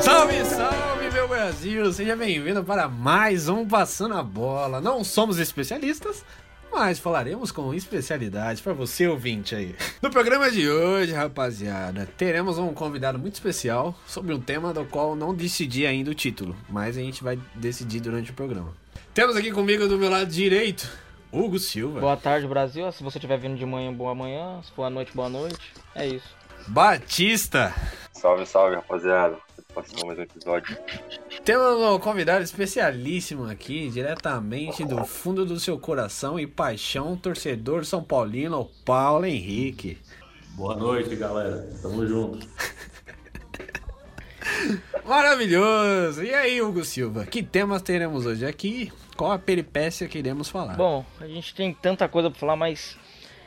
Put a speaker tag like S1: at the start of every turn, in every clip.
S1: Salve, salve, meu Brasil! Seja bem-vindo para mais um Passando a Bola. Não somos especialistas, mas falaremos com especialidade para você ouvinte aí. No programa de hoje, rapaziada, teremos um convidado muito especial sobre um tema do qual não decidi ainda o título, mas a gente vai decidir durante o programa. Temos aqui comigo do meu lado direito, Hugo Silva.
S2: Boa tarde, Brasil. Se você estiver vindo de manhã, boa manhã. Se for à noite, boa noite. É isso.
S1: Batista.
S3: Salve, salve, rapaziada. Participação mais um episódio.
S1: Temos um convidado especialíssimo aqui, diretamente do fundo do seu coração e paixão, torcedor São Paulino, o Paulo Henrique.
S4: Boa noite, galera. Tamo junto.
S1: Maravilhoso! E aí, Hugo Silva, que temas teremos hoje aqui? Qual a peripécia que iremos falar?
S2: Bom, a gente tem tanta coisa pra falar, mas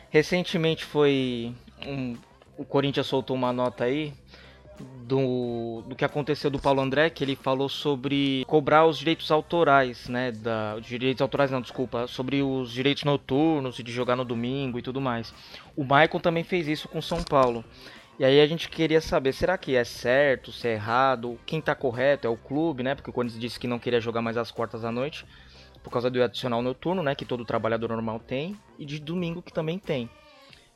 S2: recentemente foi. Um... O Corinthians soltou uma nota aí do, do que aconteceu do Paulo André, que ele falou sobre cobrar os direitos autorais, né? Da, direitos autorais não, desculpa, sobre os direitos noturnos e de jogar no domingo e tudo mais. O Michael também fez isso com São Paulo. E aí a gente queria saber, será que é certo, se é errado, quem tá correto é o clube, né? Porque o Corinthians disse que não queria jogar mais às quartas à noite, por causa do adicional noturno, né? Que todo trabalhador normal tem, e de domingo que também tem.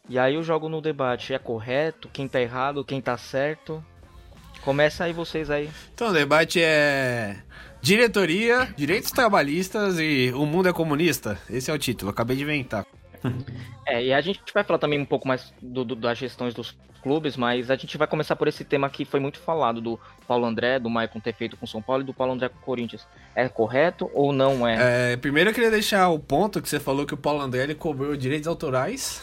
S2: E aí eu jogo no debate, é correto, quem tá errado, quem tá certo. Começa aí vocês aí.
S1: Então, o debate é diretoria, direitos trabalhistas e o mundo é comunista. Esse é o título, acabei de inventar.
S2: É, e a gente vai falar também um pouco mais do, do, das gestões dos clubes, mas a gente vai começar por esse tema que foi muito falado do Paulo André, do Maicon ter feito com São Paulo e do Paulo André com o Corinthians. É correto ou não é?
S1: é primeiro eu queria deixar o ponto que você falou que o Paulo André ele cobrou direitos autorais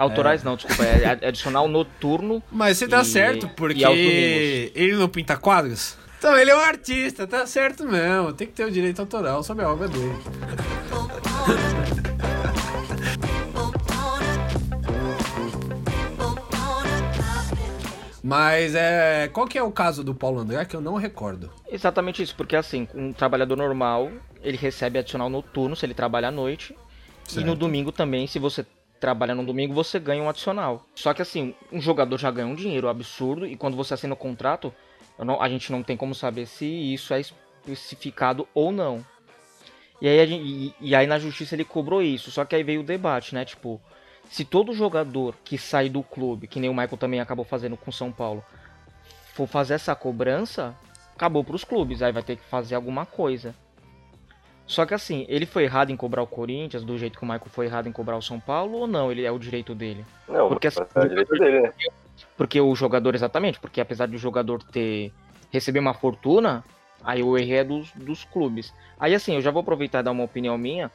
S2: Autorais é. não, desculpa, é adicional noturno.
S1: Mas você tá e, certo, porque ele não pinta quadros? Então ele é um artista, tá certo mesmo. Tem que ter o direito autoral sobre a obra dele. Mas é. Qual que é o caso do Paulo André que eu não recordo?
S2: Exatamente isso, porque assim, um trabalhador normal, ele recebe adicional noturno se ele trabalha à noite. Certo. E no domingo também, se você trabalha no domingo, você ganha um adicional. Só que assim, um jogador já ganha um dinheiro absurdo e quando você assina o contrato, não, a gente não tem como saber se isso é especificado ou não. E aí, gente, e, e aí na justiça ele cobrou isso. Só que aí veio o debate, né? Tipo, se todo jogador que sai do clube, que nem o Michael também acabou fazendo com São Paulo, for fazer essa cobrança, acabou para os clubes. Aí vai ter que fazer alguma coisa. Só que assim, ele foi errado em cobrar o Corinthians do jeito que o Michael foi errado em cobrar o São Paulo ou não? Ele é o direito dele?
S3: Não, porque assim, é o direito dele, né?
S2: Porque o jogador, exatamente, porque apesar de o jogador ter receber uma fortuna, aí o erro é dos, dos clubes. Aí assim, eu já vou aproveitar e dar uma opinião minha,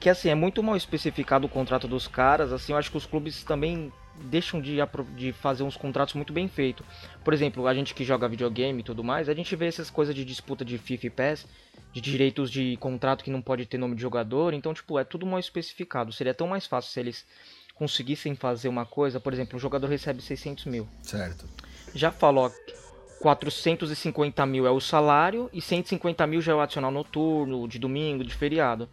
S2: que assim, é muito mal especificado o contrato dos caras, assim, eu acho que os clubes também deixam de, de fazer uns contratos muito bem feitos. Por exemplo, a gente que joga videogame e tudo mais, a gente vê essas coisas de disputa de FIFA e PES, de direitos de contrato que não pode ter nome de jogador, então, tipo, é tudo mal especificado. Seria tão mais fácil se eles conseguissem fazer uma coisa, por exemplo, um jogador recebe 600 mil.
S1: Certo.
S2: Já falou, 450 mil é o salário e 150 mil já é o adicional noturno, de domingo, de feriado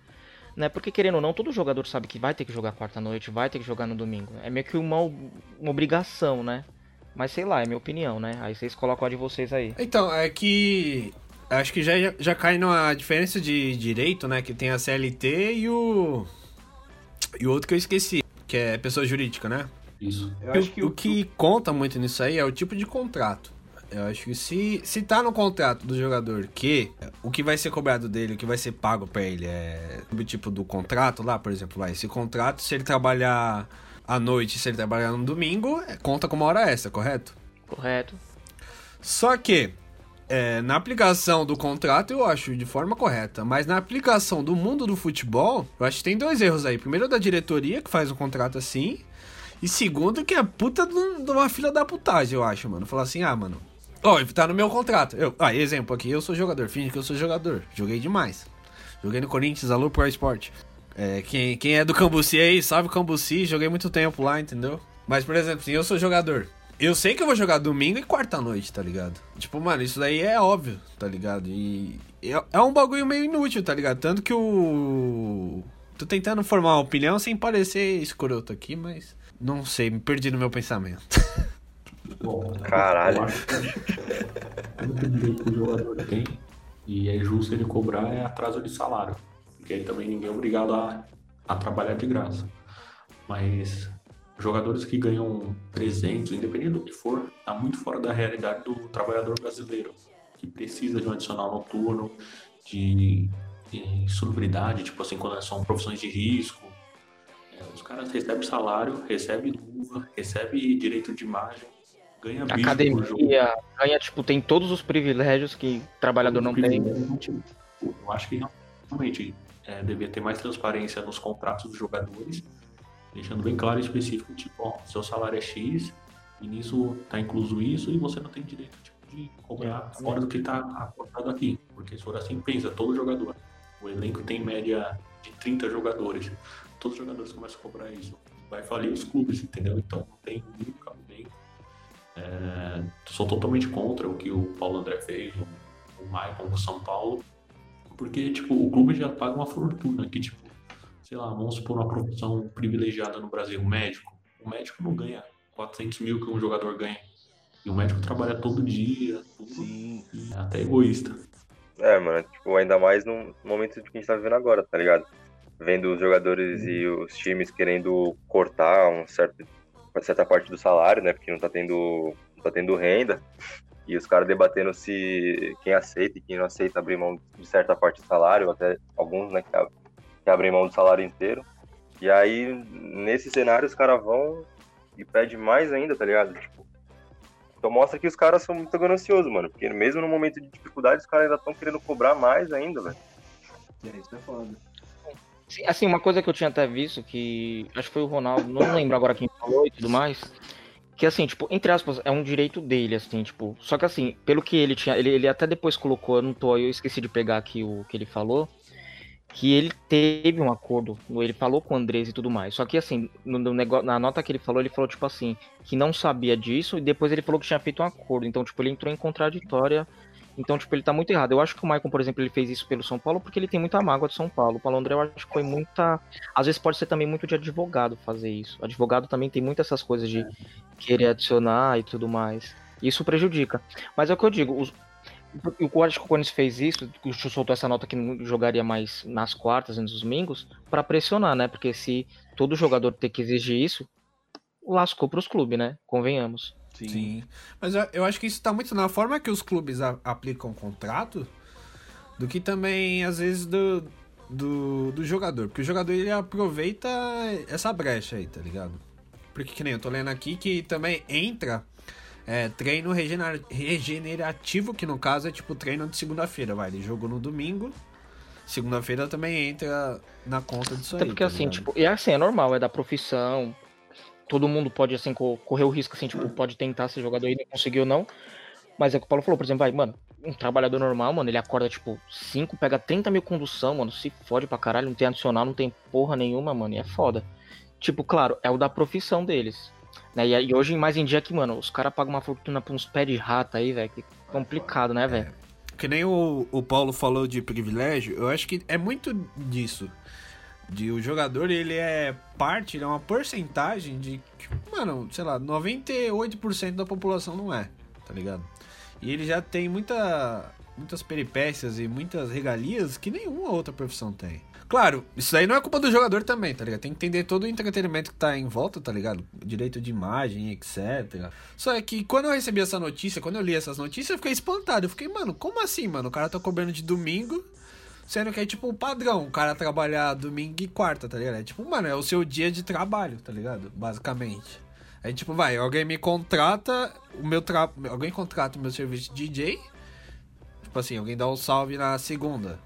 S2: né? Porque querendo ou não, todo jogador sabe que vai ter que jogar quarta-noite, vai ter que jogar no domingo. É meio que uma, uma obrigação, né? Mas sei lá, é minha opinião, né? Aí vocês colocam a de vocês aí.
S1: Então, é que acho que já, já cai numa diferença de direito, né? Que tem a CLT e o. E o outro que eu esqueci, que é pessoa jurídica, né?
S4: Isso.
S1: O, que o que conta muito nisso aí é o tipo de contrato. Eu acho que se, se tá no contrato do jogador que o que vai ser cobrado dele, o que vai ser pago para ele é o tipo do contrato lá, por exemplo, lá, esse contrato, se ele trabalhar à noite, se ele trabalhar no domingo, é, conta como hora extra, correto?
S2: Correto.
S1: Só que é, na aplicação do contrato eu acho de forma correta, mas na aplicação do mundo do futebol, eu acho que tem dois erros aí. Primeiro da diretoria que faz um contrato assim, e segundo que é puta de uma fila da putagem, eu acho, mano. Falar assim, ah, mano, Ó, oh, tá no meu contrato. Eu, ah, exemplo aqui, eu sou jogador, finge que eu sou jogador. Joguei demais. Joguei no Corinthians, alô Pro Sport. É, quem, quem é do Cambuci aí, salve Cambuci, joguei muito tempo lá, entendeu? Mas, por exemplo, assim, eu sou jogador. Eu sei que eu vou jogar domingo e quarta-noite, tá ligado? Tipo, mano, isso daí é óbvio, tá ligado? E é, é um bagulho meio inútil, tá ligado? Tanto que o Tô tentando formar uma opinião sem parecer escroto aqui, mas não sei, me perdi no meu pensamento.
S4: Bom,
S3: Caralho.
S4: Eu acho que o único direito que o jogador tem, e é justo ele cobrar, é atraso de salário. Porque aí também ninguém é obrigado a, a trabalhar de graça. Mas jogadores que ganham 300, independente do que for, tá muito fora da realidade do trabalhador brasileiro, que precisa de um adicional noturno, de, de insalubridade, tipo assim, quando são profissões de risco. É, os caras recebem salário, recebem luva, recebem direito de imagem, ganha bicho por jogo.
S2: Academia, ganha, tipo, tem todos os privilégios que o trabalhador não tem.
S4: Eu acho que realmente é, devia ter mais transparência nos contratos dos jogadores, deixando bem claro e específico, tipo, ó, seu salário é X, e nisso tá incluso isso, e você não tem direito tipo, de cobrar
S2: É,
S4: fora do que tá acordado aqui. Porque se for assim, pensa, todo jogador. O elenco tem média de 30 jogadores. Todos os jogadores começam a cobrar isso. Vai falir os clubes, entendeu? Então não tem. É, sou totalmente contra o que o Paulo André fez, o, o Maicon com o São Paulo, porque tipo, o clube já paga uma fortuna que, tipo, sei lá, vamos supor uma profissão privilegiada no Brasil, o médico. O médico não ganha 400 mil que um jogador ganha. E o médico trabalha todo dia, tudo,
S1: Sim.
S4: é até egoísta.
S3: É, mano, tipo, ainda mais no momento que a gente tá vivendo agora, tá ligado? Vendo os jogadores e os times querendo cortar um certo, uma certa parte do salário, né? Porque não tá tendo, não tá tendo renda. E os caras debatendo se quem aceita e quem não aceita abrir mão de certa parte do salário, até alguns, né, que, ab- que abrem mão do salário inteiro. E aí, nesse cenário, os caras vão e pedem mais ainda, tá ligado? Tipo, então mostra que os caras são muito gananciosos, mano. Porque mesmo no momento de dificuldade, os caras ainda estão querendo cobrar mais ainda, velho.
S1: É, isso é foda.
S2: Sim, Assim, uma coisa que eu tinha até visto, que acho que foi o Ronaldo, não lembro agora quem falou e tudo mais, que assim, tipo, entre aspas, é um direito dele, assim, tipo, só que assim, pelo que ele tinha, ele, ele até depois colocou, eu não tô, eu esqueci de pegar aqui o que ele falou, que ele teve um acordo, ele falou com o Andrés e tudo mais, só que assim, no, no negócio, na nota que ele falou, ele falou, tipo assim, que não sabia disso, e depois ele falou que tinha feito um acordo, então, tipo, ele entrou em contraditória então, tipo, ele tá muito errado. Eu acho que o Maicon, por exemplo, ele fez isso pelo São Paulo porque ele tem muita mágoa de São Paulo. O Paulo André, eu acho que foi muita. Às vezes pode ser também muito de advogado fazer isso. Advogado também tem muitas essas coisas de querer adicionar e tudo mais. Isso prejudica. Mas é o que eu digo, os... o acho que o Corinthians fez isso, o soltou essa nota que não jogaria mais nas quartas nos domingos, pra pressionar, né? Porque se todo jogador ter que exigir isso, lascou pros clubes, né? Convenhamos.
S1: Sim. Mas eu, eu acho que isso tá muito na forma que os clubes a- aplicam o contrato do que também, às vezes, do, do, do jogador. Porque o jogador ele aproveita essa brecha aí, tá ligado? Porque que nem eu tô lendo aqui que também entra é, treino regener- regenerativo, que no caso é tipo treino de segunda-feira, vai. Ele jogou no domingo. Segunda-feira também entra na conta disso
S2: Até
S1: aí.
S2: porque
S1: tá
S2: assim,
S1: ligado?
S2: tipo, e assim, é normal, é da profissão. Todo mundo pode, assim, co- correr o risco, assim, tipo, pode tentar ser jogador e não conseguiu, não. Mas é o que o Paulo falou, por exemplo, vai, mano, um trabalhador normal, mano, ele acorda, tipo, 5, pega 30 mil condução, mano, se fode pra caralho, não tem adicional, não tem porra nenhuma, mano, e é foda. Tipo, claro, é o da profissão deles. Né? E, e hoje, mais em dia que, mano, os caras pagam uma fortuna pra uns pés de rata aí, velho, que complicado, né, velho?
S1: Que nem o, o Paulo falou de privilégio, eu acho que é muito disso. De o jogador, ele é parte, ele é uma porcentagem de. Mano, sei lá, 98% da população não é, tá ligado? E ele já tem muita, muitas peripécias e muitas regalias que nenhuma outra profissão tem. Claro, isso daí não é culpa do jogador também, tá ligado? Tem que entender todo o entretenimento que tá em volta, tá ligado? Direito de imagem, etc. Só é que quando eu recebi essa notícia, quando eu li essas notícias, eu fiquei espantado. Eu fiquei, mano, como assim, mano? O cara tá cobrando de domingo, sendo que é tipo o padrão, o cara trabalhar domingo e quarta, tá ligado? É tipo, mano, é o seu dia de trabalho, tá ligado? Basicamente. Aí, tipo, vai, alguém me contrata, o meu tra... alguém contrata o meu serviço de DJ. Tipo assim, alguém dá um salve na segunda.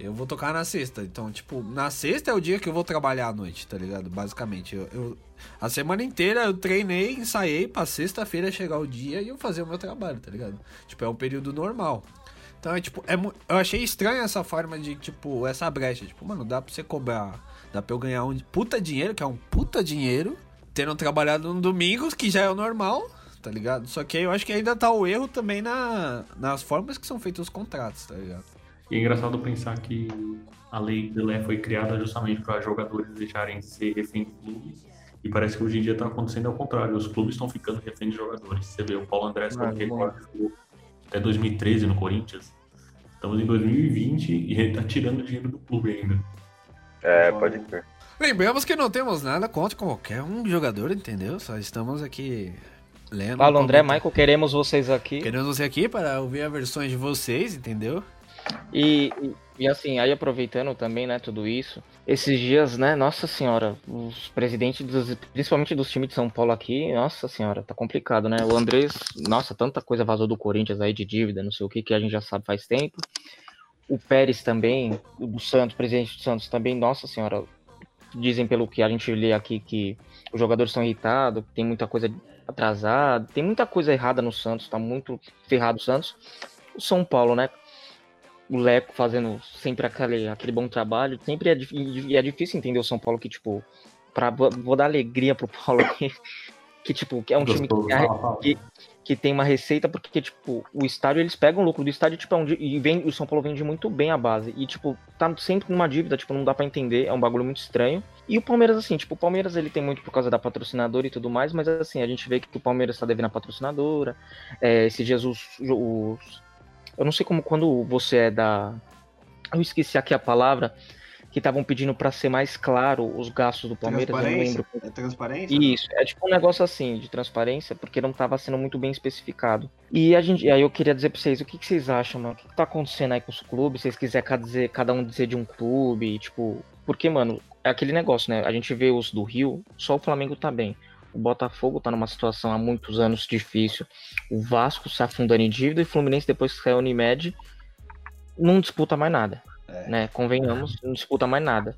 S1: Eu vou tocar na sexta. Então, tipo, na sexta é o dia que eu vou trabalhar à noite, tá ligado? Basicamente. Eu, eu- a semana inteira eu treinei, ensaiei pra sexta-feira chegar o dia e eu fazer o meu trabalho, tá ligado? Tipo, é um período normal. Então é tipo, é, eu achei estranho essa forma de, tipo, essa brecha. Tipo, mano, dá pra você cobrar. Dá pra eu ganhar um puta dinheiro, que é um puta dinheiro, tendo trabalhado no domingo, que já é o normal, tá ligado? Só que aí eu acho que ainda tá o erro também na, nas formas que são feitos os contratos, tá ligado?
S4: E é engraçado pensar que a lei Pelé foi criada justamente para jogadores deixarem de ser refém de clubes. E parece que hoje em dia está acontecendo ao contrário. Os clubes estão ficando refém de jogadores. Você vê o Paulo André, ah, que jogou até 2013 no Corinthians. Estamos em 2020 e ele está tirando dinheiro do clube ainda.
S3: É, pode ser.
S1: Lembramos que não temos nada contra qualquer um jogador, entendeu? Só estamos aqui lendo.
S2: Paulo André, Michael, queremos vocês aqui.
S1: Queremos você aqui para ouvir as versões de vocês, entendeu?
S2: E, e, assim, aí aproveitando também, né, tudo isso, esses dias, né, nossa senhora, os presidentes, dos, principalmente dos times de São Paulo aqui, nossa senhora, tá complicado, né? O Andrés, nossa, tanta coisa vazou do Corinthians aí de dívida, não sei o que, que a gente já sabe faz tempo. O Pérez também, o Santos, presidente do Santos também, nossa senhora, dizem pelo que a gente lê aqui que os jogadores estão irritados, tem muita coisa atrasada, tem muita coisa errada no Santos, tá muito ferrado o Santos. O São Paulo, né? O Leco fazendo sempre aquele, aquele bom trabalho, sempre é, é difícil entender o São Paulo que, tipo, pra, vou dar alegria pro Paulo aqui, que, tipo, que é um time que, que, que, tem uma receita, porque, tipo, o estádio, eles pegam o lucro do estádio, tipo, é um, e vem, o São Paulo vende muito bem a base. E, tipo, tá sempre numa dívida, tipo, não dá para entender, é um bagulho muito estranho. E o Palmeiras, assim, tipo, o Palmeiras ele tem muito por causa da patrocinadora e tudo mais, mas assim, a gente vê que o Palmeiras tá devendo a patrocinadora. É, esses dias os, os. Eu não sei como quando você é da. Eu esqueci aqui a palavra que estavam pedindo para ser mais claro os gastos do Palmeiras, eu não lembro.
S1: É transparência?
S2: Isso, é tipo um negócio assim de transparência, porque não estava sendo muito bem especificado. E a gente, aí eu queria dizer para vocês, o que, que, vocês acham, mano? O que, que tá acontecendo aí com os clubes? Se vocês quiserem cada, um dizer de um clube, tipo, porque, mano, é aquele negócio, né? A gente vê os do Rio, só o Flamengo tá bem. O Botafogo tá numa situação há muitos anos difícil. O Vasco se afundando em dívida e o Fluminense, depois que saiu Unimed, não disputa mais nada. É. Né? Convenhamos, não disputa mais nada.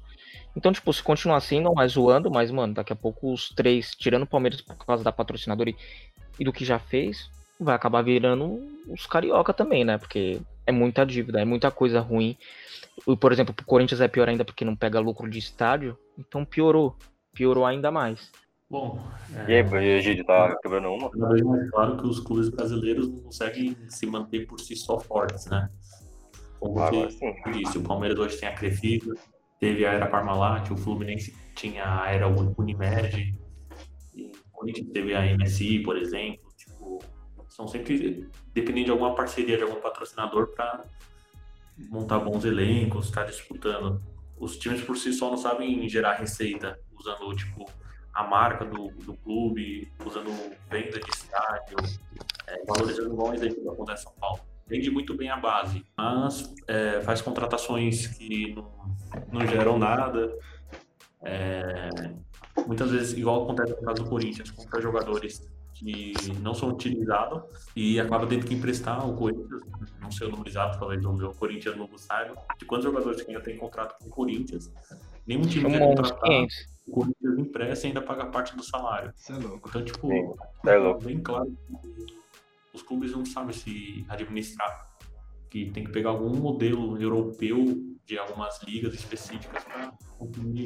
S2: Então, tipo, se continuar assim, não é zoando, mas, mano, daqui a pouco os três, tirando o Palmeiras por causa da patrocinadora e, e do que já fez, vai acabar virando os carioca também, né? Porque é muita dívida, é muita coisa ruim. Por exemplo, o Corinthians é pior ainda porque não pega lucro de estádio, então piorou. Piorou ainda mais.
S4: Bom.
S3: É... E aí, Gide, tá quebrando uma?
S4: Cada vez mais claro que os clubes brasileiros não conseguem se manter por si só fortes, né? Como ah, você disse, o Palmeiras hoje tem a Crefisa, teve a Era Parmalat, o Fluminense tinha a Era Unimed, e o Corinthians teve a MSI, por exemplo. Tipo, são sempre dependendo de alguma parceria, de algum patrocinador para montar bons elencos, estar tá disputando. Os times por si só não sabem gerar receita usando tipo a marca do, do clube, usando venda de estádio, é, valorizando igual exemplo que acontece em São Paulo vende muito bem a base, mas é, faz contratações que não, não geram nada. É, muitas vezes, igual acontece no caso do Corinthians, compra jogadores que não são utilizados e acaba tendo que emprestar o Corinthians, não sei o número exato, talvez o meu Corinthians novo saiba, de quantos jogadores que ainda tem contrato com o Corinthians, nenhum time quer contratar, o Corinthians empresta e ainda paga parte do salário.
S1: Isso é louco.
S4: Então, tipo,
S3: Sim, é louco.
S4: bem claro os clubes não sabem se administrar. Que tem que pegar algum modelo europeu de algumas ligas específicas para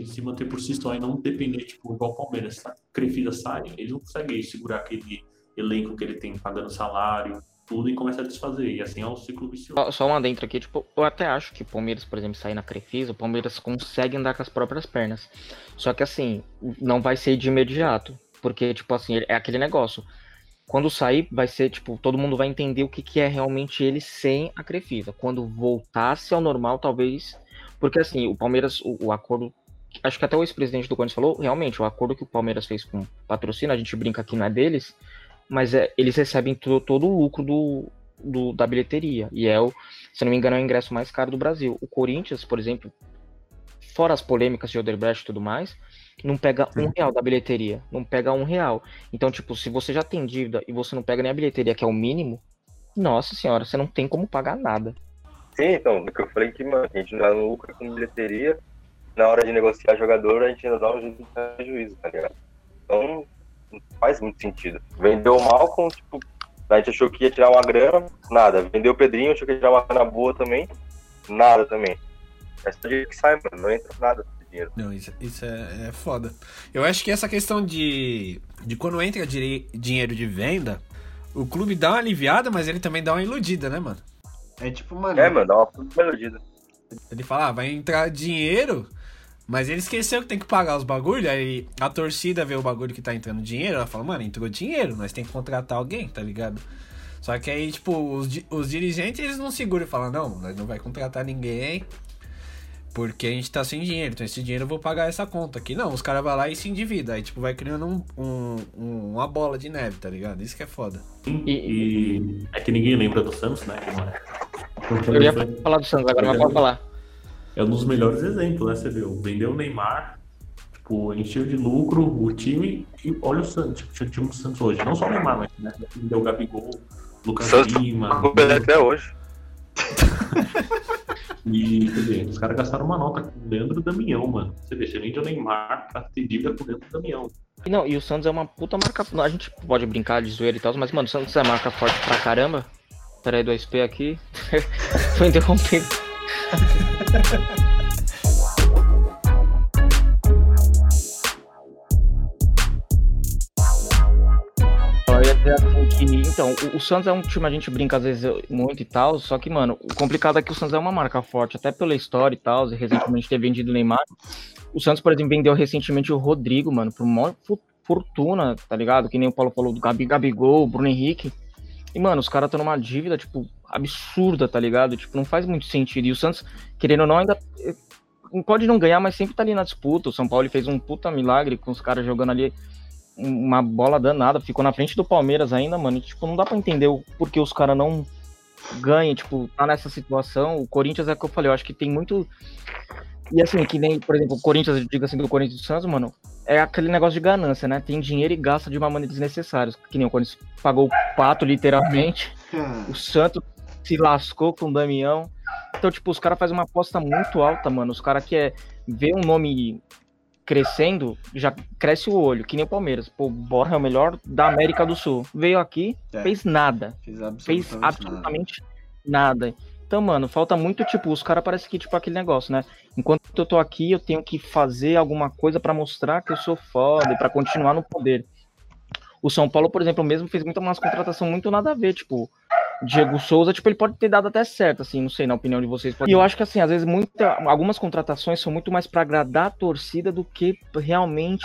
S4: se manter por si só e não depender, tipo, igual o Palmeiras. Se a Crefisa sai, ele não consegue segurar aquele elenco que ele tem pagando salário, tudo e começa a desfazer. E assim é o ciclo vicioso.
S2: Só uma dentro aqui, tipo, eu até acho que o Palmeiras, por exemplo, sair na Crefisa, o Palmeiras consegue andar com as próprias pernas. Só que assim, não vai ser de imediato. Porque, tipo assim, é aquele negócio quando sair, vai ser tipo, todo mundo vai entender o que, que é realmente ele sem a Crefisa. Quando voltasse ao normal, talvez. Porque assim, o Palmeiras, o, o acordo. Acho que até o ex-presidente do Corinthians falou, realmente, o acordo que o Palmeiras fez com o patrocínio, a gente brinca que não é deles, mas é, eles recebem todo, todo o lucro do, do, da bilheteria. E é o, se não me engano, é o ingresso mais caro do Brasil. O Corinthians, por exemplo, fora as polêmicas de Oderbrecht e tudo mais, não pega Sim. um real da bilheteria, não pega um real. Então, tipo, se você já tem dívida e você não pega nem a bilheteria, que é o mínimo, nossa senhora, você não tem como pagar nada.
S3: Sim, então, é que eu falei que, mano, a gente não lucra com bilheteria, na hora de negociar jogador, a gente ainda dá um prejuízo, tá ligado? Então, não faz muito sentido. Vendeu o Malcom, tipo, a gente achou que ia tirar uma grana, nada. Vendeu o Pedrinho, achou que ia tirar uma grana boa também, nada também. É só que sai, mano, não entra nada
S1: dinheiro. Não, isso, isso é, é foda. Eu acho que essa questão de, de quando entra dinheiro de venda, o clube dá uma aliviada, mas ele também dá uma iludida, né, mano? É tipo, mano.
S3: É, mano, dá uma melodia.
S1: Ele fala, ah, vai entrar dinheiro, mas ele esqueceu que tem que pagar os bagulho, aí a torcida vê o bagulho que tá entrando dinheiro, ela fala, mano, entrou dinheiro, nós tem que contratar alguém, tá ligado? Só que aí, tipo, os, os dirigentes, eles não seguram e falam, não, nós não vai contratar ninguém, porque a gente tá sem dinheiro, então esse dinheiro eu vou pagar essa conta aqui. Não, os caras vão lá e se endividam. Aí, tipo, vai criando um, um, um, uma bola de neve, tá ligado? Isso que é foda.
S4: E, e... é que ninguém lembra do Santos, né?
S2: Eu ia falar do Santos agora, mas pode falar.
S4: É um dos melhores exemplos, né? Você viu? Vendeu o Neymar, tipo, encheu de lucro o time e olha o Santos, tipo, o time do Santos hoje. Não só o Neymar, mas né? vendeu o Gabigol, Lucas Santos Lima.
S3: Até hoje.
S4: E, quer dizer, os caras gastaram uma nota com o Leandro Damião, mano. Você vê, você vende o Neymar pra ter dívida com o Leandro Damião.
S2: Não, e o Santos é uma puta marca. A gente pode brincar de zoeira e tal, mas, mano, o Santos é marca forte pra caramba. Pera aí, 2P aqui. Foi interrompido. Assim então, o, o, Santos é um time, a gente brinca às vezes muito e tal, só que, mano, o complicado é que o Santos é uma marca forte, até pela história e tal, e recentemente ter vendido o Neymar. O Santos, por exemplo, vendeu recentemente o Rodrigo, mano, por maior fortuna, tá ligado? Que nem o Paulo falou do Gabi, Gabigol, Bruno Henrique. E, mano, os caras estão numa dívida, tipo, absurda, tá ligado? Tipo, não faz muito sentido. E o Santos, querendo ou não, ainda eh, pode não ganhar, mas sempre tá ali na disputa. O São Paulo fez um puta milagre com os caras jogando ali uma bola danada, ficou na frente do Palmeiras ainda, mano. E, tipo, não dá para entender o porquê os caras não ganham, tipo, tá nessa situação. O Corinthians é o que eu falei, eu acho que tem muito. E assim, que nem, por exemplo, o Corinthians, diga assim, do Corinthians do Santos, mano, é aquele negócio de ganância, né? Tem dinheiro e gasta de uma maneira desnecessária. Que nem o Corinthians pagou o pato, literalmente. o Santos se lascou com o Damião. Então, tipo, os caras fazem uma aposta muito alta, mano. Os caras querem ver um nome crescendo, já cresce o olho, que nem o Palmeiras. Pô, o Borja é o melhor da América do Sul. Veio aqui, é. fez nada. Fez absolutamente, fez absolutamente nada. nada. Então, mano, falta muito, tipo, os caras parecem que, tipo, aquele negócio, né? Enquanto eu tô aqui, eu tenho que fazer alguma coisa para mostrar que eu sou foda e pra continuar no poder. O São Paulo, por exemplo, mesmo fez muita umas contratação muito nada a ver, tipo, Diego Souza, tipo, ele pode ter dado até certo, assim, não sei, na opinião de vocês. E eu acho que, assim, às vezes, muita, algumas contratações são muito mais para agradar a torcida do que realmente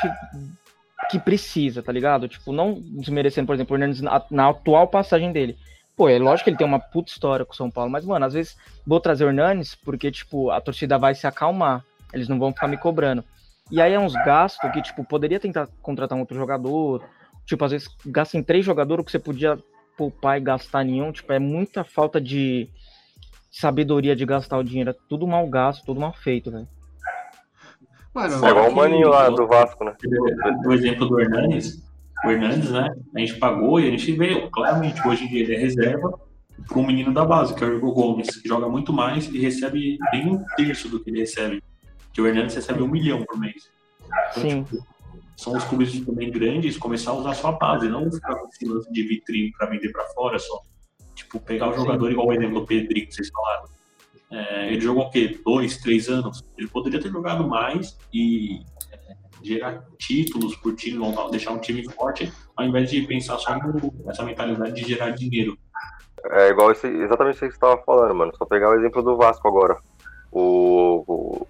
S2: que precisa, tá ligado? Tipo, não desmerecendo, por exemplo, o Hernandes na, na, atual passagem dele. Pô, é lógico que ele tem uma puta história com o São Paulo, mas, mano, às vezes vou trazer o Hernandes porque, tipo, a torcida vai se acalmar, eles não vão ficar me cobrando. E aí é uns gastos que, tipo, poderia tentar contratar um outro jogador, tipo, às vezes gasta em três jogadores que você podia poupar e gastar nenhum, tipo, é muita falta de sabedoria de gastar o dinheiro. É tudo mal gasto, tudo mal feito, velho.
S3: Mano, é igual o maninho lá do Vasco, né?
S4: O exemplo do Hernandes, o Hernandes, né? A gente pagou e a gente veio, claramente, hoje em dia ele é reserva para um menino da base, que é o Igor Gomes, que joga muito mais e recebe bem um terço do que ele recebe. Que o Hernandes recebe um milhão por mês.
S2: Então, Sim. Tipo,
S4: são os clubes também grandes começar a usar a sua base, não ficar com esse lance de vitrine para vender para fora só. Tipo, pegar o jogador Sim. igual o exemplo do Pedrinho que vocês falaram. É, ele jogou o quê? Dois, três anos? Ele poderia ter jogado mais e é, gerar títulos por time, deixar um time forte, ao invés de pensar só nessa mentalidade de gerar dinheiro.
S3: É igual esse, exatamente isso que você estava falando, mano. Só pegar o exemplo do Vasco agora. O, o,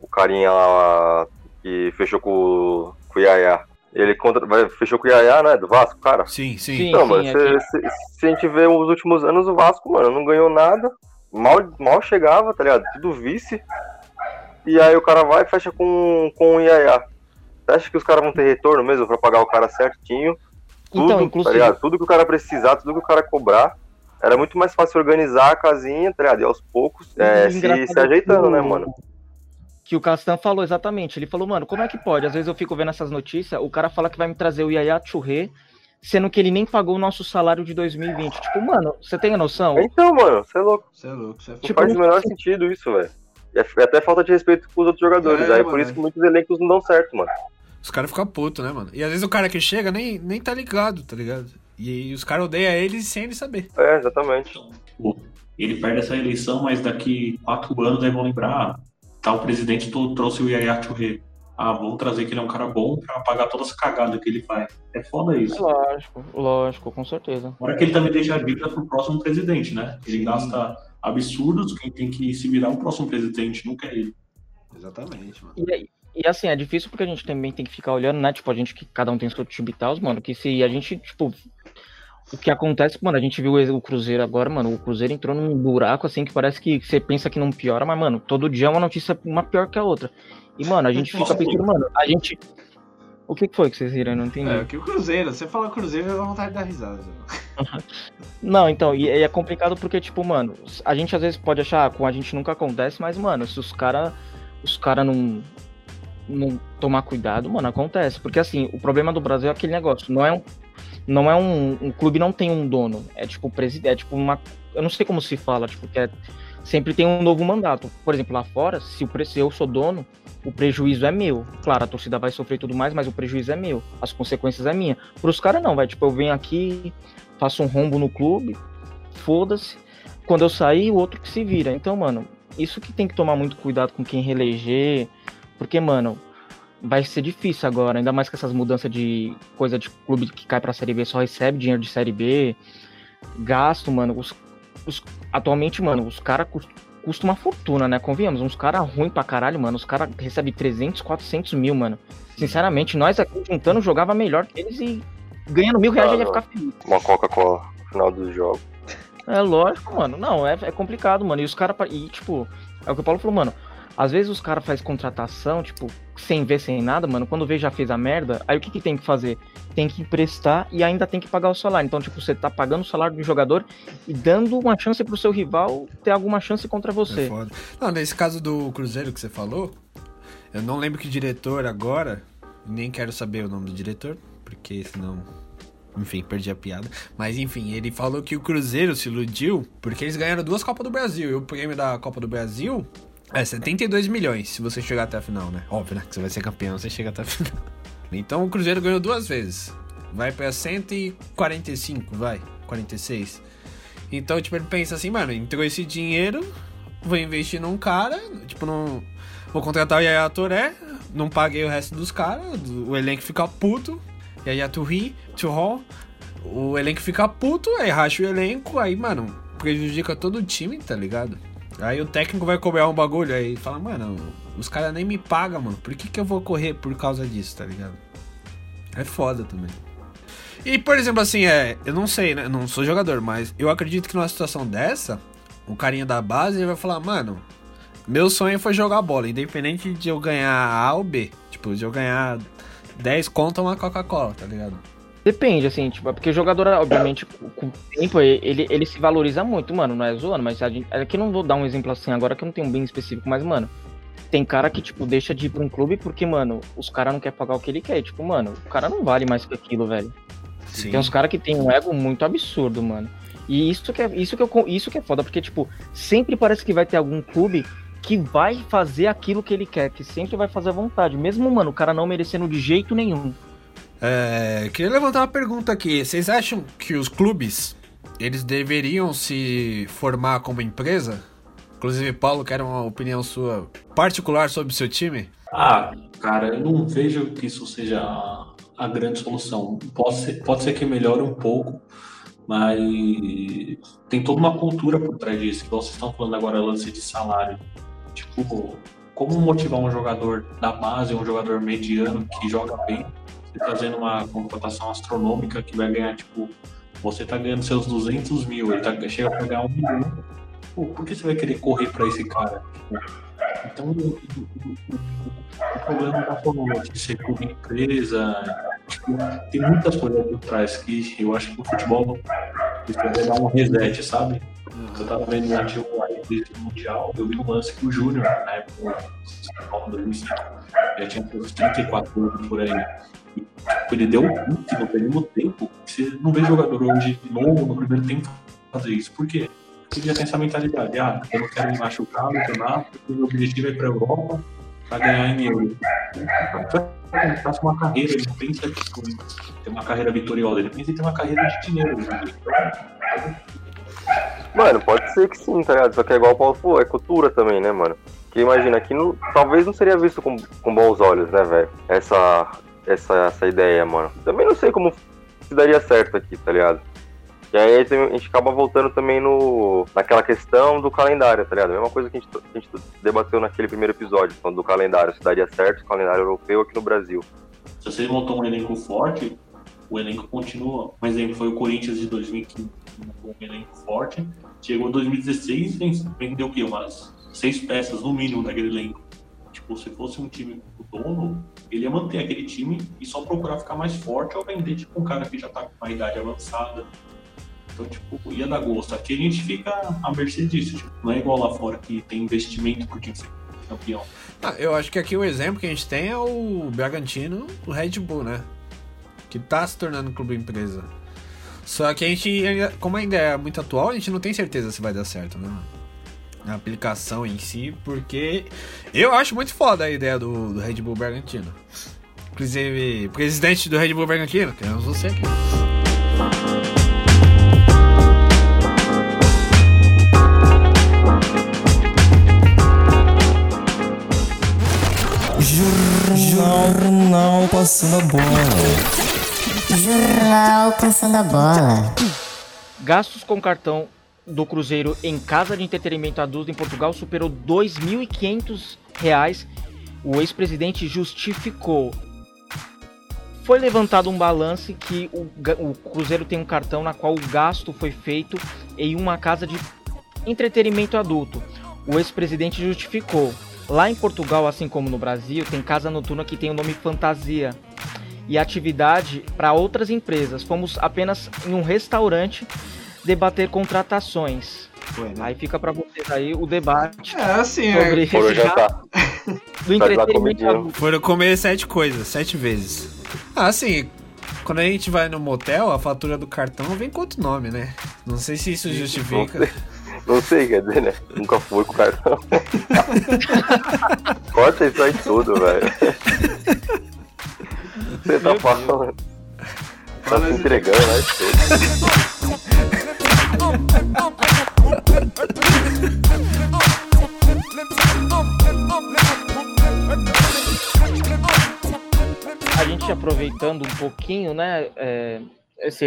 S3: o carinha lá que fechou com com o Yaya. Ele contra... fechou com o Yaya, né? Do Vasco, cara?
S1: Sim, sim.
S3: Então, sim, mano, se, se, se, a gente vê os últimos anos, o Vasco, mano, não ganhou nada. Mal, mal chegava, tá ligado? Tudo vice. E aí o cara vai e fecha com, com o Yaya. Você acha que os caras vão ter retorno mesmo pra pagar o cara certinho? Tudo, então, inclusive... tá? Tudo que o cara precisar, tudo que o cara cobrar. Era muito mais fácil organizar a casinha, tá ligado? E aos poucos, é, se, se ajeitando, né, mano?
S2: Que o Castan falou exatamente. Ele falou, mano, como é que pode? Às vezes eu fico vendo essas notícias, o cara fala que vai me trazer o Yaya Churré, sendo que ele nem pagou o nosso salário de 2020. Tipo, mano, você tem a noção?
S3: Então, mano, você é louco. Você é louco. Cê é tipo, faz o menor sentido isso, velho. É, é até falta de respeito com os outros jogadores. É, aí é por isso que muitos elencos não dão certo, mano.
S1: Os caras ficam putos, né, mano? E às vezes o cara que chega nem, nem tá ligado, tá ligado? E, e os caras odeiam ele sem ele saber.
S3: É, exatamente.
S4: Ele perde essa eleição, mas daqui quatro anos aí vão lembrar tal presidente trouxe o Yaya Touré. ah, vamos trazer que ele é um cara bom pra apagar toda essa cagada que ele faz. É foda isso.
S2: Lógico, lógico, com certeza.
S4: Agora que ele também deixa a dívida pro próximo presidente, né? Ele gasta absurdos, quem tem que se virar é o próximo presidente, nunca é ele.
S1: Exatamente, mano.
S2: E, e assim, é difícil porque a gente também tem que ficar olhando, né? Tipo, a gente que cada um tem seu time e tal, mano, que se a gente, tipo, o que acontece, mano, a gente viu o Cruzeiro agora, mano, o Cruzeiro entrou num buraco assim que parece que você pensa que não piora, mas, mano, todo dia é uma notícia uma pior que a outra. E, mano, a gente fica pensando, mano, a gente. O que foi que vocês viram? Eu não entendi.
S1: É, que o Cruzeiro, você fala Cruzeiro, dá vontade de dar risada.
S2: não, então, e, e é complicado porque, tipo, mano, a gente às vezes pode achar, com a gente nunca acontece, mas, mano, se os caras os cara não, não tomar cuidado, mano, acontece. Porque assim, o problema do Brasil é aquele negócio, não é um. Não é um. Um clube não tem um dono. É tipo presidente. É tipo uma. Eu não sei como se fala, tipo, que é. Sempre tem um novo mandato. Por exemplo, lá fora, se, o, se eu sou dono, o prejuízo é meu. Claro, a torcida vai sofrer tudo mais, mas o prejuízo é meu. As consequências é minha. Para os caras não, vai. Tipo, eu venho aqui, faço um rombo no clube, foda-se. Quando eu sair, o outro que se vira. Então, mano, isso que tem que tomar muito cuidado com quem reeleger, porque, mano, vai ser difícil agora, ainda mais com essas mudanças de coisa de clube que cai pra Série B só recebe dinheiro de Série B, gasto, mano. Os, os atualmente, mano, os caras custam uma fortuna, né? Convenhamos, uns caras ruins pra caralho, mano. Os caras recebem 300, 400 mil, mano. Sinceramente, nós aqui juntando jogava melhor que eles e ganhando mil reais ah, já ia ficar feliz.
S3: Uma Coca-Cola no final dos jogos.
S2: É lógico, mano. Não, é, é complicado, mano. E os caras. E, tipo, é o que o Paulo falou, mano. Às vezes os caras fazem contratação, tipo, sem ver, sem nada, mano. Quando vê já fez a merda, aí o que, que tem que fazer? Tem que emprestar e ainda tem que pagar o salário. Então, tipo, você tá pagando o salário do jogador e dando uma chance pro seu rival ter alguma chance contra você. É
S1: foda. Não, nesse caso do Cruzeiro que você falou, eu não lembro que diretor agora, nem quero saber o nome do diretor, porque senão enfim, perdi a piada. Mas enfim, ele falou que o Cruzeiro se iludiu porque eles ganharam duas Copas do Brasil. E o prêmio da Copa do Brasil é 72 milhões se você chegar até a final, né? Óbvio, né? Que você vai ser campeão, você chega até a final. Então o Cruzeiro ganhou duas vezes. Vai pra 145, vai. 46. Então, tipo, ele pensa assim, mano, entrou esse dinheiro, vou investir num cara, tipo, não. Vou contratar o Yaya Toré, não paguei o resto dos caras, o elenco fica puto, e aí a Turri, Turro, o elenco fica puto, aí racha o elenco, aí, mano, prejudica todo o time, tá ligado? Aí o técnico vai cobrar um bagulho, aí fala, mano, os caras nem me pagam, mano. Por que, que eu vou correr por causa disso, tá ligado? É foda também. E, por exemplo, assim, é. Eu não sei, né? Eu não sou jogador, mas eu acredito que numa situação dessa, um carinha da base vai falar, mano, meu sonho foi jogar bola, independente de eu ganhar A ou B. Tipo, de eu ganhar 10 conta uma Coca-Cola, tá ligado?
S2: Depende, assim, tipo, é porque o jogador, obviamente, com o tempo, ele, ele se valoriza muito, mano, não é zoando, mas a gente, aqui é não vou dar um exemplo assim agora que eu não tenho um bem específico, mas, mano, tem cara que, tipo, deixa de ir pra um clube porque, mano, os caras não querem pagar o que ele quer. Tipo, mano, o cara não vale mais que aquilo, velho. Sim. Tem uns caras que tem um ego muito absurdo, mano. E isso que, é, isso, que eu, isso que é foda, porque, tipo, sempre parece que vai ter algum clube que vai fazer aquilo que ele quer, que sempre vai fazer a vontade. Mesmo, mano, o cara não merecendo de jeito nenhum.
S1: É, queria levantar uma pergunta aqui. Vocês acham que os clubes eles deveriam se formar como empresa? Inclusive, Paulo, quero uma opinião sua particular sobre o seu time.
S4: Ah, cara, eu não vejo que isso seja a grande solução. Pode ser, pode ser que melhore um pouco, mas tem toda uma cultura por trás disso. Vocês estão falando agora, lance de salário. Tipo, como motivar um jogador da base, um jogador mediano que joga bem, você trazendo uma contratação astronômica que vai ganhar, tipo, você tá ganhando seus 200 mil, ele tá, chega pra ganhar um milhão. Pô, por que você vai querer correr pra esse cara? Então, o, problema da Fórmula de ser clube empresa, tipo, tem muitas coisas por trás que eu acho que o futebol precisa dar um reset, sabe? Eu tava vendo um artigo do Mundial, eu vi um lance que o Júnior, na época, do 2005, já tinha uns 34 anos por aí. Ele deu um chute no primeiro tempo. Você não vê jogador hoje novo no primeiro tempo fazer isso. Por quê? Porque já tem essa mentalidade. Ah, eu não quero me machucar no campeonato, porque o meu objetivo é ir pra Europa pra ganhar em euro. Ele faça uma carreira, ele pensa em ter uma carreira vitoriosa, ele pensa em ter uma carreira de dinheiro. Né?
S3: Mano, pode ser que sim, tá ligado? Só que é igual o Paulo falou, é cultura também, né, mano? Que imagina, que não, talvez não seria visto com, com bons olhos, né, velho? Essa, essa, essa ideia, mano. Também não sei como se daria certo aqui, tá ligado? E aí a gente acaba voltando também no, naquela questão do calendário, tá ligado? A mesma coisa que a gente, a gente debateu naquele primeiro episódio, falando do calendário, se daria certo o calendário europeu aqui no Brasil.
S4: Se você montou um elenco forte, o elenco continua. Um exemplo foi o Corinthians de 2015, um elenco forte. Chegou em 2016 e vendeu o quê? Umas seis peças no mínimo daquele elenco. Se fosse um time com dono, ele ia manter aquele time e só procurar ficar mais forte ou vender tipo um cara que já tá com uma idade avançada. Então, tipo, ia dar gosto. Aqui a gente fica à mercê disso. Tipo, não é igual lá fora que tem investimento por time ser campeão.
S1: Ah, eu acho que aqui o exemplo que a gente tem é o Bragantino, o Red Bull, né? Que tá se tornando clube empresa. Só que a gente, como ainda é muito atual, a gente não tem certeza se vai dar certo, né? A aplicação em si, porque eu acho muito foda a ideia do, do Red Bull Bragantino. Inclusive, presidente do Red Bull Bragantino, queremos você aqui.
S5: Jornal Passando a Bola.
S6: Jornal Passando a Bola.
S2: Gastos com cartão do Cruzeiro em casa de entretenimento adulto em Portugal superou R$ 2.500. O ex-presidente justificou. Foi levantado um balance que o, o Cruzeiro tem um cartão na qual o gasto foi feito em uma casa de entretenimento adulto. O ex-presidente justificou. Lá em Portugal, assim como no Brasil, tem casa noturna que tem o nome Fantasia e atividade para outras empresas. Fomos apenas em um restaurante debater contratações. Foi, né? Aí fica para vocês aí o debate
S1: é, assim, sobre
S3: é... Foram jantar.
S2: do entretenimento.
S1: Foram comer sete coisas, sete vezes. Ah, assim, quando a gente vai no motel, a fatura do cartão vem com outro nome, né? Não sei se isso justifica.
S3: Não sei, quer dizer, né? Nunca fui com cartão. Corta isso aí tudo, velho. Você tá falando. Tá se entregando, né?
S2: A gente aproveitando um pouquinho, né? É,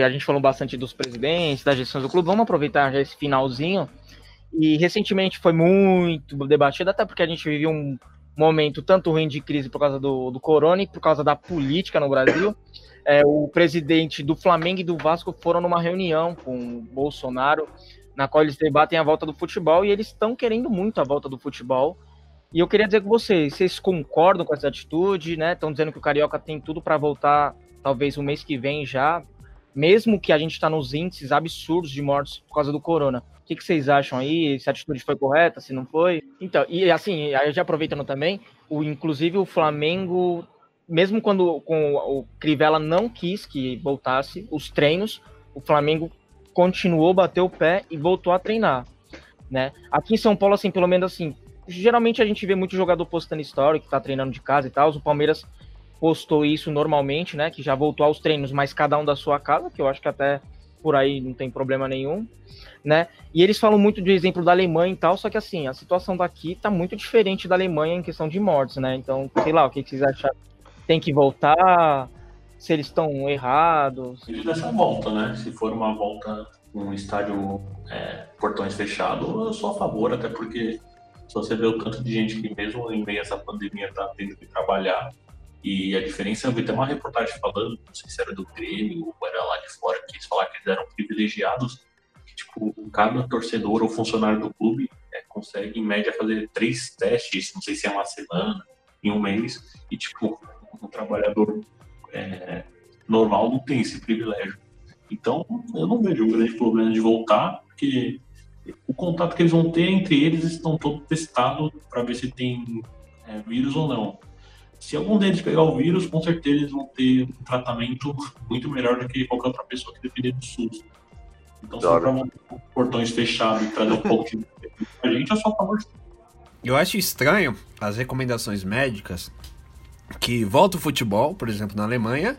S2: a gente falou bastante dos presidentes, das gestões do clube. Vamos aproveitar já esse finalzinho e recentemente foi muito debatido, até porque a gente viveu um momento tanto ruim de crise por causa do, do corona e por causa da política no Brasil. É, o presidente do Flamengo e do Vasco foram numa reunião com o Bolsonaro, na qual eles debatem a volta do futebol e eles estão querendo muito a volta do futebol. E eu queria dizer com vocês, vocês concordam com essa atitude, né? Estão dizendo que o Carioca tem tudo para voltar, talvez o mês que vem já, mesmo que a gente está nos índices absurdos de mortes por causa do corona que, que vocês acham aí? Se a atitude foi correta, se não foi? Então, e assim, já aproveitando também, o, inclusive o Flamengo, mesmo quando com o Crivella não quis que voltasse os treinos, o Flamengo continuou, bateu o pé e voltou a treinar, né? Aqui em São Paulo, assim, pelo menos assim, geralmente a gente vê muito jogador postando história que tá treinando de casa e tal. O Palmeiras postou isso normalmente, né? Que já voltou aos treinos, mas cada um da sua casa, que eu acho que até por aí não tem problema nenhum né? E eles falam muito do exemplo da Alemanha e tal, só que assim, a situação daqui tá muito diferente da Alemanha em questão de mortes, né? Então, sei lá, o que, vocês acham? Tem que voltar? Se eles estão errados?
S4: Dessa volta, né? Se for uma volta um estádio é, portões fechados, eu sou a favor, até porque se você vê o tanto de gente que mesmo em meio a essa pandemia tá tendo que trabalhar, e a diferença, eu vi até uma reportagem falando, não sei se era do Grêmio ou era lá de fora, que eles falaram que eles eram privilegiados tipo, cada torcedor ou funcionário do clube é, consegue, em média, fazer três testes, não sei se é uma semana, em um mês, e, tipo, um trabalhador é, normal não tem esse privilégio. Então, eu não vejo um grande problema de voltar, porque o contato que eles vão ter entre eles estão todos testados para ver se tem é, vírus ou não. Se algum deles pegar o vírus, com certeza eles vão ter um tratamento muito melhor do que qualquer outra pessoa que depender do SUS. Então, se for manter portões fechados e trazer um pouco de a gente, eu sou a favor
S1: Eu acho estranho as recomendações médicas que volta o futebol, por exemplo, na Alemanha,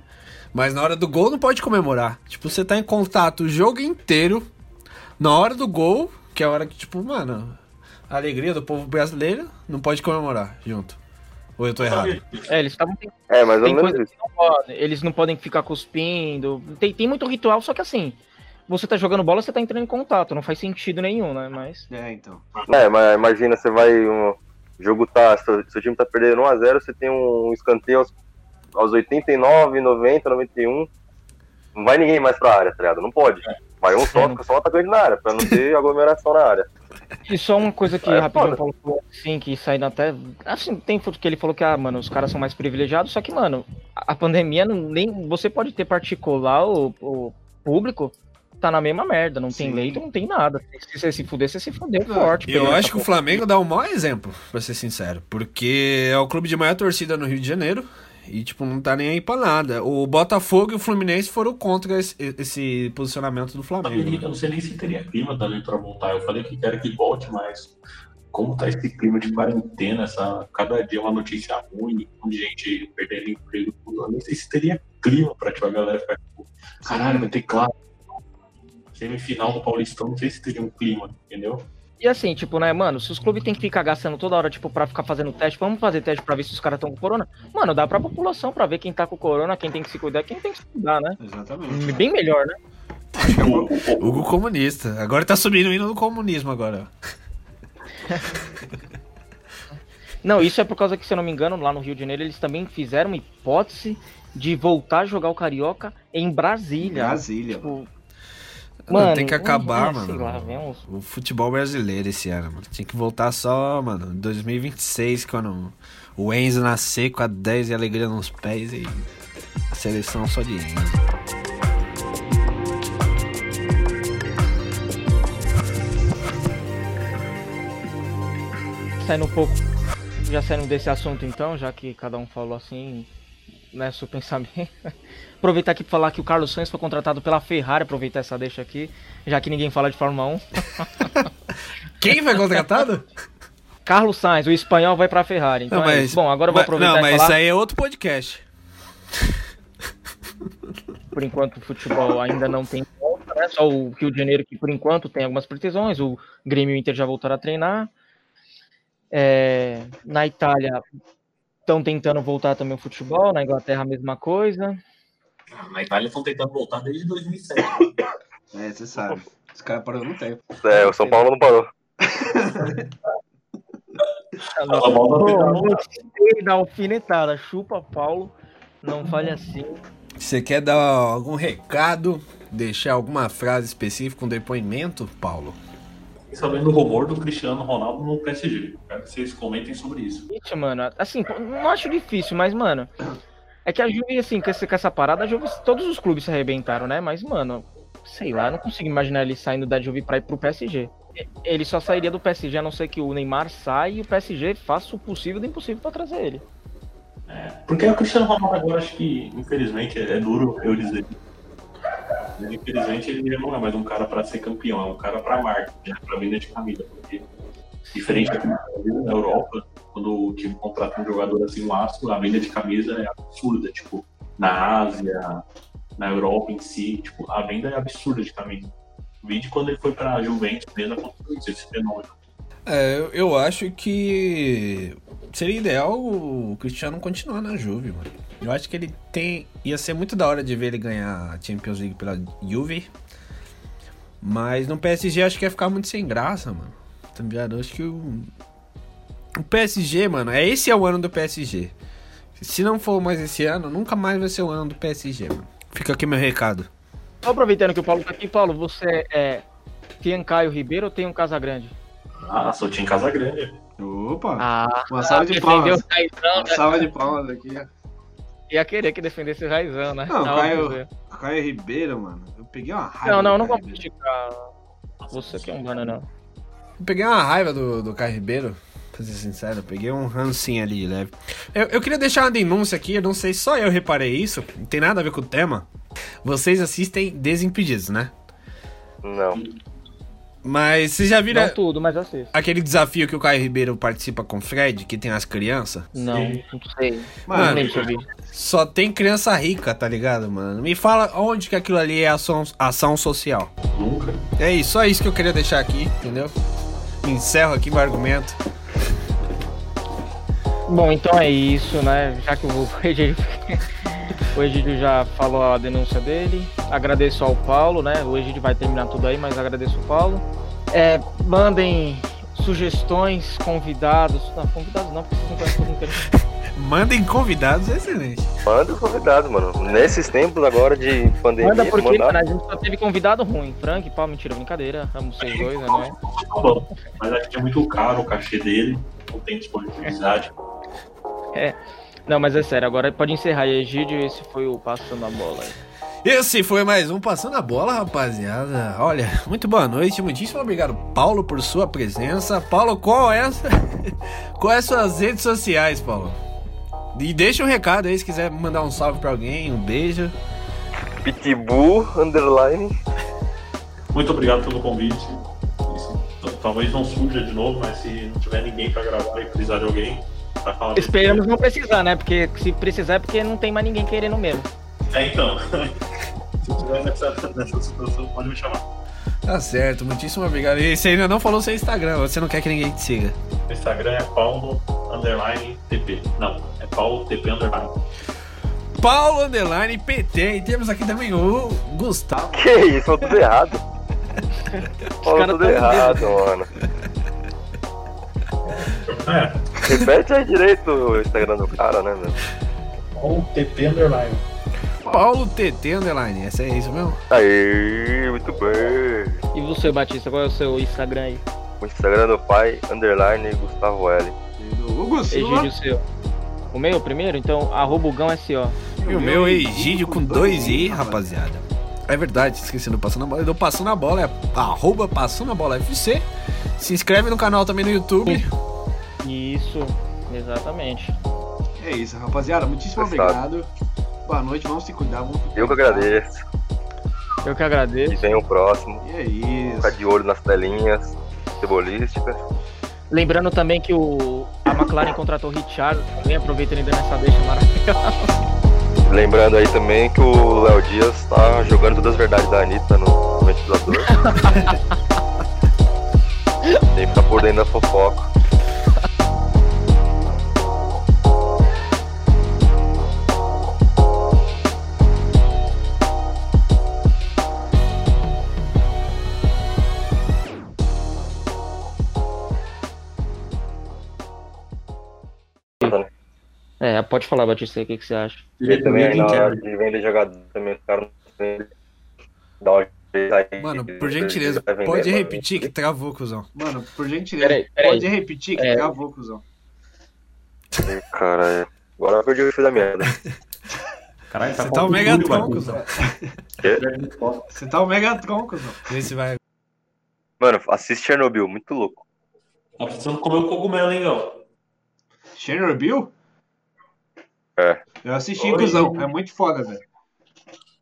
S1: mas na hora do gol não pode comemorar. Tipo, você tá em contato o jogo inteiro, na hora do gol, que é a hora que, tipo, mano, a alegria do povo brasileiro, não pode comemorar junto. Ou eu tô errado?
S2: É, eles estavam
S3: É, mais ou
S2: Tem
S3: menos
S2: coisa que não podem. Eles não podem ficar cuspindo. Tem, tem muito ritual, só que assim, você tá jogando bola, você tá entrando em contato. Não faz sentido nenhum, né? Mas.
S1: É, então.
S3: É, mas imagina, você vai. Um, o jogo tá. Seu, seu time tá perdendo 1x0, você tem um escanteio aos, aos 89, 90, 91. Não vai ninguém mais pra área, tá ligado? Não pode. Vai um fica só um atacante na área, pra não ter aglomeração na área.
S2: E só uma coisa que
S3: É
S2: rapidinho
S3: foda.
S2: falou assim, que saindo até. Assim, tem foto que ele falou que, ah, mano, os caras são mais privilegiados, só que, mano, a pandemia não, nem. Você pode ter particular ou, ou público. Tá na mesma merda, não tem
S1: Sim.
S2: leito, não tem nada. Se você se fuder, você se fudeu forte.
S1: Eu acho que o
S2: porra.
S1: Flamengo dá o maior exemplo, pra ser sincero. Porque é o clube de maior torcida no Rio de Janeiro. E, tipo, não tá nem aí pra nada. O Botafogo e o Fluminense foram contra esse, esse posicionamento do Flamengo.
S4: Eu
S1: né?
S4: não sei nem se teria clima também pra voltar. Eu falei que quero que volte, mas como tá esse clima de quarentena, essa, cada dia uma notícia ruim, um de gente perdendo emprego, eu nem sei se teria clima pra tipo, a galera ficar tipo, caralho, vai ter claro. Semifinal do Paulistão, não sei se teria um clima, entendeu?
S2: E assim, tipo, né, mano, se os clubes têm que ficar gastando toda hora, tipo, pra ficar fazendo teste, vamos fazer teste pra ver se os caras estão com corona. Mano, dá pra população pra ver quem tá com corona, quem tem que se cuidar, quem tem que se cuidar, né?
S1: Exatamente.
S2: Bem melhor, né?
S1: Hugo comunista. Agora tá subindo o hino do comunismo agora.
S2: Não, isso é por causa que, se eu não me engano, lá no Rio de Janeiro, eles também fizeram uma hipótese de voltar a jogar o Carioca em Brasília.
S1: Brasília.
S2: Tipo,
S1: Mano, tem que acabar,
S2: é,
S1: mano.
S2: lá, uns-
S1: O futebol brasileiro esse ano, mano. Tinha que voltar só, mano, em 2026, quando o Enzo nascer com a 10 e a alegria nos pés e a seleção só de Enzo.
S2: Saindo um pouco, já saindo desse assunto então, já que cada um falou assim, né, seu pensamento. Aproveitar aqui pra falar que o Carlos Sainz foi contratado pela Ferrari, aproveitar essa deixa aqui, já que ninguém fala de Fórmula 1.
S1: Quem foi contratado?
S2: Carlos Sainz, o espanhol vai pra Ferrari. Então
S1: Não,
S2: é
S1: mas-
S2: isso. Bom, agora eu vou aproveitar
S1: Não, mas
S2: falar,
S1: isso aí é outro podcast.
S2: por enquanto o futebol ainda não tem volta, né? Só o Rio de Janeiro que por enquanto tem algumas precisões, o Grêmio e o Inter já voltaram a treinar. É, na Itália estão tentando voltar também o futebol, na Inglaterra a mesma coisa.
S4: Na Itália estão tentando voltar desde 2007.
S1: É, você sabe. Os caras pararam no tempo.
S3: É, o São Paulo não parou.
S2: Gostei da alfinetada. Chupa, Paulo. Não fale assim.
S1: Você quer dar algum recado, deixar alguma frase específica, um depoimento, Paulo?
S4: Sabendo o rumor do Cristiano Ronaldo no PSG. Quero que vocês comentem sobre isso.
S2: Gente, mano, assim, não acho difícil, mas, mano, é que a Juve, assim, com essa, parada, a Juve, todos os clubes se arrebentaram, né? Mas, mano, sei lá, não consigo imaginar ele saindo da Juve pra ir pro PSG. Ele só sairia do PSG a não ser que o Neymar saia e o PSG faça o possível do impossível pra trazer ele.
S4: Porque o Cristiano Ronaldo agora, acho que, infelizmente, é duro eu dizer. Infelizmente, ele não é mais um cara pra ser campeão, é um cara pra marketing, né, pra venda de camisa. Porque, diferente aqui na Europa, quando o time contrata um jogador assim, um astro, a venda de camisa é absurda. Tipo, na Ásia, na Europa em si, tipo, a venda é absurda de camisa. Vide quando ele foi pra Juventus mesmo, aconteceu esse fenômeno.
S1: É, eu acho que seria ideal o Cristiano continuar na Juve, mano. Eu acho que ele tem. Ia ser muito da hora de ver ele ganhar a Champions League pela Juve. Mas no PSG acho que ia ficar muito sem graça, mano. Tá ligado? Acho que o. O PSG, mano, é esse é o ano do PSG. Se não for mais esse ano, nunca mais vai ser o ano do PSG, mano. Fica aqui meu recado.
S2: Só aproveitando que o Paulo tá aqui, Paulo, você é tem Caio Ribeiro ou tem um Casagrande?
S4: Ah, só tinha em Casa Grande.
S1: Opa!
S2: Ah,
S1: Uma salva de
S2: defendeu
S1: palmas.
S2: o Raizão, né?
S1: salva de palmas aqui.
S2: Ia querer que defendesse o Raizão, né?
S1: Não,
S2: Não,
S1: Caio-. Caio Ribeiro, mano. Eu peguei uma raiva.
S2: não, não, não vou criticar você que é um bananão.
S1: Eu peguei uma raiva do, do Caio Ribeiro, pra ser sincero. Eu peguei um rancinho ali leve. Eu, eu queria deixar uma denúncia aqui, eu não sei, só eu reparei isso, não tem nada a ver com o tema. Vocês assistem Desimpedidos, né?
S3: Não.
S1: Mas vocês já viram
S2: Não tudo, mas assisto.
S1: aquele desafio que o Caio Ribeiro participa com o Fred, que tem as crianças?
S2: Não, não sei.
S1: Mano,
S2: não.
S1: Só tem criança rica, tá ligado, mano? Me fala onde que aquilo ali é ação, ação social.
S4: Nunca.
S1: É isso, só isso que eu queria deixar aqui, entendeu? encerro aqui meu argumento.
S2: Bom, então é isso, né? Já que o Egídio, o Egídio já falou a denúncia dele. Agradeço ao Paulo, né? O Egídio vai terminar tudo aí, mas agradeço ao Paulo. É, mandem sugestões, convidados. Não, convidados não, porque vocês não conhecem todo
S1: Mandem convidados, excelente.
S3: Manda os convidados, mano. Nesses tempos agora de pandemia,
S2: Manda porque
S3: mandar-
S2: mano, a gente só teve convidado ruim. Frank, Paulo, mentira, brincadeira. Amo vocês dois, né? é?
S4: Tá bom. Mas acho que é muito caro o cachê dele, não tem disponibilidade.
S2: Não, mas é sério, agora pode encerrar aí, Egídio. Esse foi o Passando a Bola.
S1: Esse foi mais um Passando a Bola, rapaziada. Olha, muito boa noite, muitíssimo obrigado, Paulo, por sua presença. Paulo, qual é, qual é as suas redes sociais, Paulo? E deixa um recado aí se quiser mandar um salve pra alguém, um beijo.
S3: Pitbull, underline.
S4: Muito obrigado pelo convite. Isso, talvez não surja de novo, mas se não tiver ninguém pra gravar e precisar de alguém, falar.
S2: Esperamos não precisar, né? Porque se precisar é porque não tem mais ninguém querendo mesmo.
S4: É, então. se tiver nessa, nessa situação, pode me chamar.
S1: Tá certo, muitíssimo obrigado. E você ainda não falou seu Instagram, você não quer que ninguém te siga.
S4: O Instagram é Paulo Underline TP. Não, é Paulo TP Underline.
S1: Paulo Underline PT. E temos aqui também o Gustavo.
S3: Que isso, tudo errado. Falou tudo
S2: tá
S3: errado, mano.
S4: É,
S3: Repete aí direito o Instagram do cara, né, meu?
S4: Paulo TP Underline.
S1: Paulo TT Underline. Essa é isso mesmo?
S3: Aí, muito bem.
S2: E você, Batista, qual é o seu Instagram aí?
S3: O Instagram do pai, underline Gustavo L.
S1: Do Hugo
S2: Egídio seu. O meu primeiro? Então, arroba o Gão SO.
S1: E o meu é Egídio com dois I, rapaziada. É verdade, esqueci do Passando a Bola. Eu Passando a Bola, é arroba Passando a Bola FC. Se inscreve no canal também no YouTube.
S2: Isso, exatamente.
S1: É isso, rapaziada. Muitíssimo
S3: Fechado.
S1: obrigado. Boa noite, vamos se cuidar. Vamos
S3: Eu que agradeço.
S2: Eu que
S3: E
S2: agradeço.
S3: vem o próximo.
S1: E é isso.
S3: Ficar de olho nas telinhas cebolísticas.
S2: Lembrando também que o, a McLaren contratou o Richard. Também aproveitando ainda nessa deixa maravilhosa.
S3: Lembrando aí também que o Léo Dias tá jogando todas as verdades da Anitta no ventilador. Tem que ficar por dentro da fofoca.
S2: Pode falar, Batista, aí, o que, que você acha?
S3: E também aí na hora de vender jogador também. Dá aí.
S1: Mano, por gentileza, pode repetir que travou, cuzão. Mano, por gentileza,
S2: Peraí, peraí.
S1: pode repetir que
S2: É.
S1: travou, cuzão.
S3: Ih, Cara, é. agora eu perdi o fio da merda.
S4: Caralho,
S1: Você
S4: com
S1: tá o
S4: tudo,
S1: Megatron, cuzão.
S3: Quê?
S1: Você tá o Megatron, cuzão. Esse vai.
S3: Mano, assiste Chernobyl, muito louco.
S4: Tá precisando comer o cogumelo, hein, ó.
S1: Chernobyl?
S3: É.
S1: Eu assisti,
S4: Oi.
S1: cuzão. É muito foda, velho.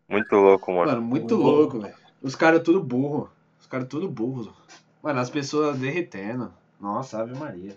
S3: Muito louco, mano.
S1: Mano, muito
S4: Muito
S1: louco, velho. Os caras tudo burro. Os caras tudo burro. Mano, as pessoas derretendo. Nossa, Ave Maria.